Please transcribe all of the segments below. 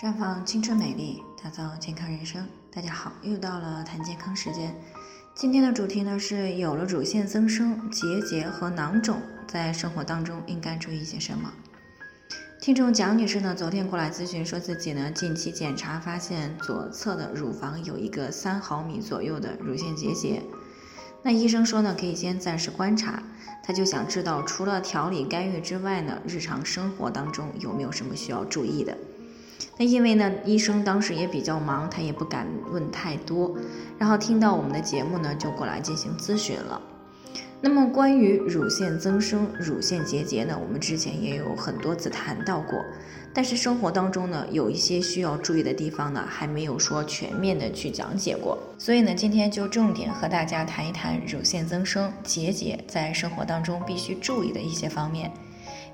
绽放青春美丽，打造健康人生。大家好，又到了谈健康时间。今天的主题呢是有了乳腺增生、结节和囊肿，在生活当中应该注意些什么？听众蒋女士呢，昨天过来咨询，说自己呢近期检查发现左侧的乳房有一个三毫米左右的乳腺结节。那医生说呢，可以先暂时观察。他就想知道，除了调理干预之外呢，日常生活当中有没有什么需要注意的？那因为呢，医生当时也比较忙，他也不敢问太多。然后听到我们的节目呢，就过来进行咨询了。那么关于乳腺增生、乳腺结节呢，我们之前也有很多次谈到过，但是生活当中呢，有一些需要注意的地方呢，还没有说全面的去讲解过。所以呢，今天就重点和大家谈一谈乳腺增生、结节在生活当中必须注意的一些方面。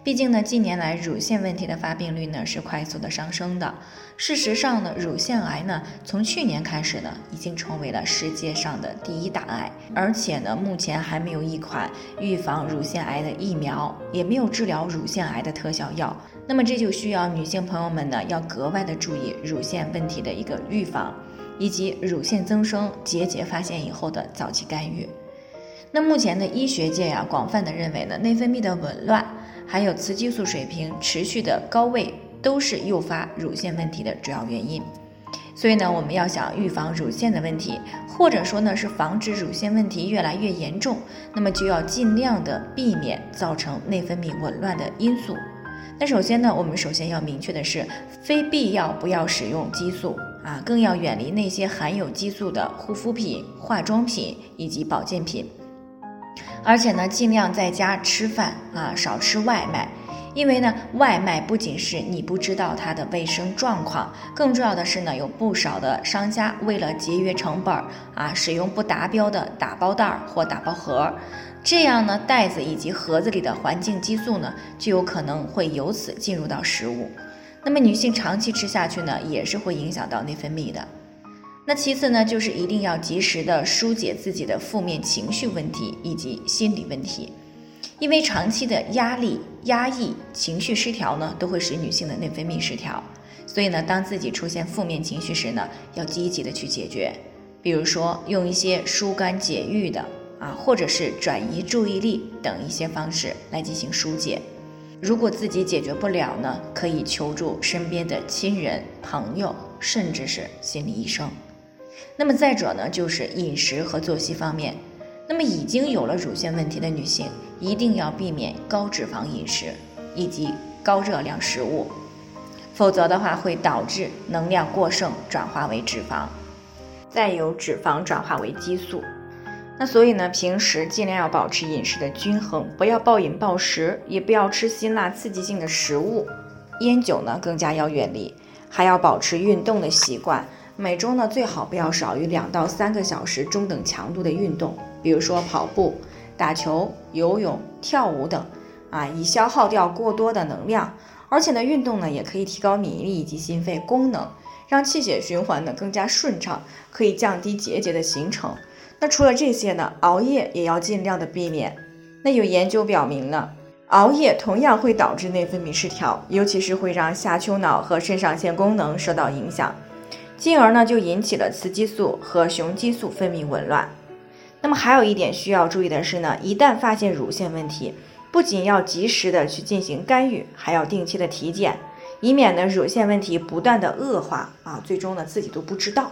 毕竟呢，近年来乳腺问题的发病率呢是快速的上升的。事实上呢，乳腺癌呢从去年开始呢，已经成为了世界上的第一大癌，而且呢，目前还没有一款预防乳腺癌的疫苗，也没有治疗乳腺癌的特效药。那么这就需要女性朋友们呢，要格外的注意乳腺问题的一个预防，以及乳腺增生、结节发现以后的早期干预。那目前的医学界呀，广泛的认为呢，内分泌的紊乱。还有雌激素水平持续的高位，都是诱发乳腺问题的主要原因。所以呢，我们要想预防乳腺的问题，或者说呢是防止乳腺问题越来越严重，那么就要尽量的避免造成内分泌紊乱的因素。那首先呢，我们首先要明确的是，非必要不要使用激素啊，更要远离那些含有激素的护肤品、化妆品以及保健品。而且呢，尽量在家吃饭啊，少吃外卖，因为呢，外卖不仅是你不知道它的卫生状况，更重要的是呢，有不少的商家为了节约成本啊，使用不达标的打包袋或打包盒，这样呢，袋子以及盒子里的环境激素呢，就有可能会由此进入到食物，那么女性长期吃下去呢，也是会影响到内分泌的。那其次呢，就是一定要及时的疏解自己的负面情绪问题以及心理问题，因为长期的压力、压抑、情绪失调呢，都会使女性的内分泌失调。所以呢，当自己出现负面情绪时呢，要积极的去解决，比如说用一些疏肝解郁的啊，或者是转移注意力等一些方式来进行疏解。如果自己解决不了呢，可以求助身边的亲人、朋友，甚至是心理医生。那么再者呢，就是饮食和作息方面。那么已经有了乳腺问题的女性，一定要避免高脂肪饮食以及高热量食物，否则的话会导致能量过剩转化为脂肪，再由脂肪转化为激素。那所以呢，平时尽量要保持饮食的均衡，不要暴饮暴食，也不要吃辛辣刺激性的食物，烟酒呢更加要远离，还要保持运动的习惯。每周呢，最好不要少于两到三个小时中等强度的运动，比如说跑步、打球、游泳、跳舞等，啊，以消耗掉过多的能量。而且呢，运动呢也可以提高免疫力以及心肺功能，让气血循环呢更加顺畅，可以降低结节的形成。那除了这些呢，熬夜也要尽量的避免。那有研究表明呢，熬夜同样会导致内分泌失调，尤其是会让下丘脑和肾上腺功能受到影响。进而呢，就引起了雌激素和雄激素分泌紊乱。那么还有一点需要注意的是呢，一旦发现乳腺问题，不仅要及时的去进行干预，还要定期的体检，以免呢乳腺问题不断的恶化啊，最终呢自己都不知道。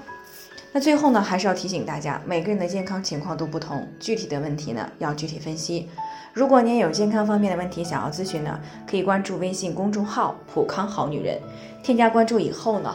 那最后呢，还是要提醒大家，每个人的健康情况都不同，具体的问题呢要具体分析。如果您有健康方面的问题想要咨询呢，可以关注微信公众号“普康好女人”，添加关注以后呢。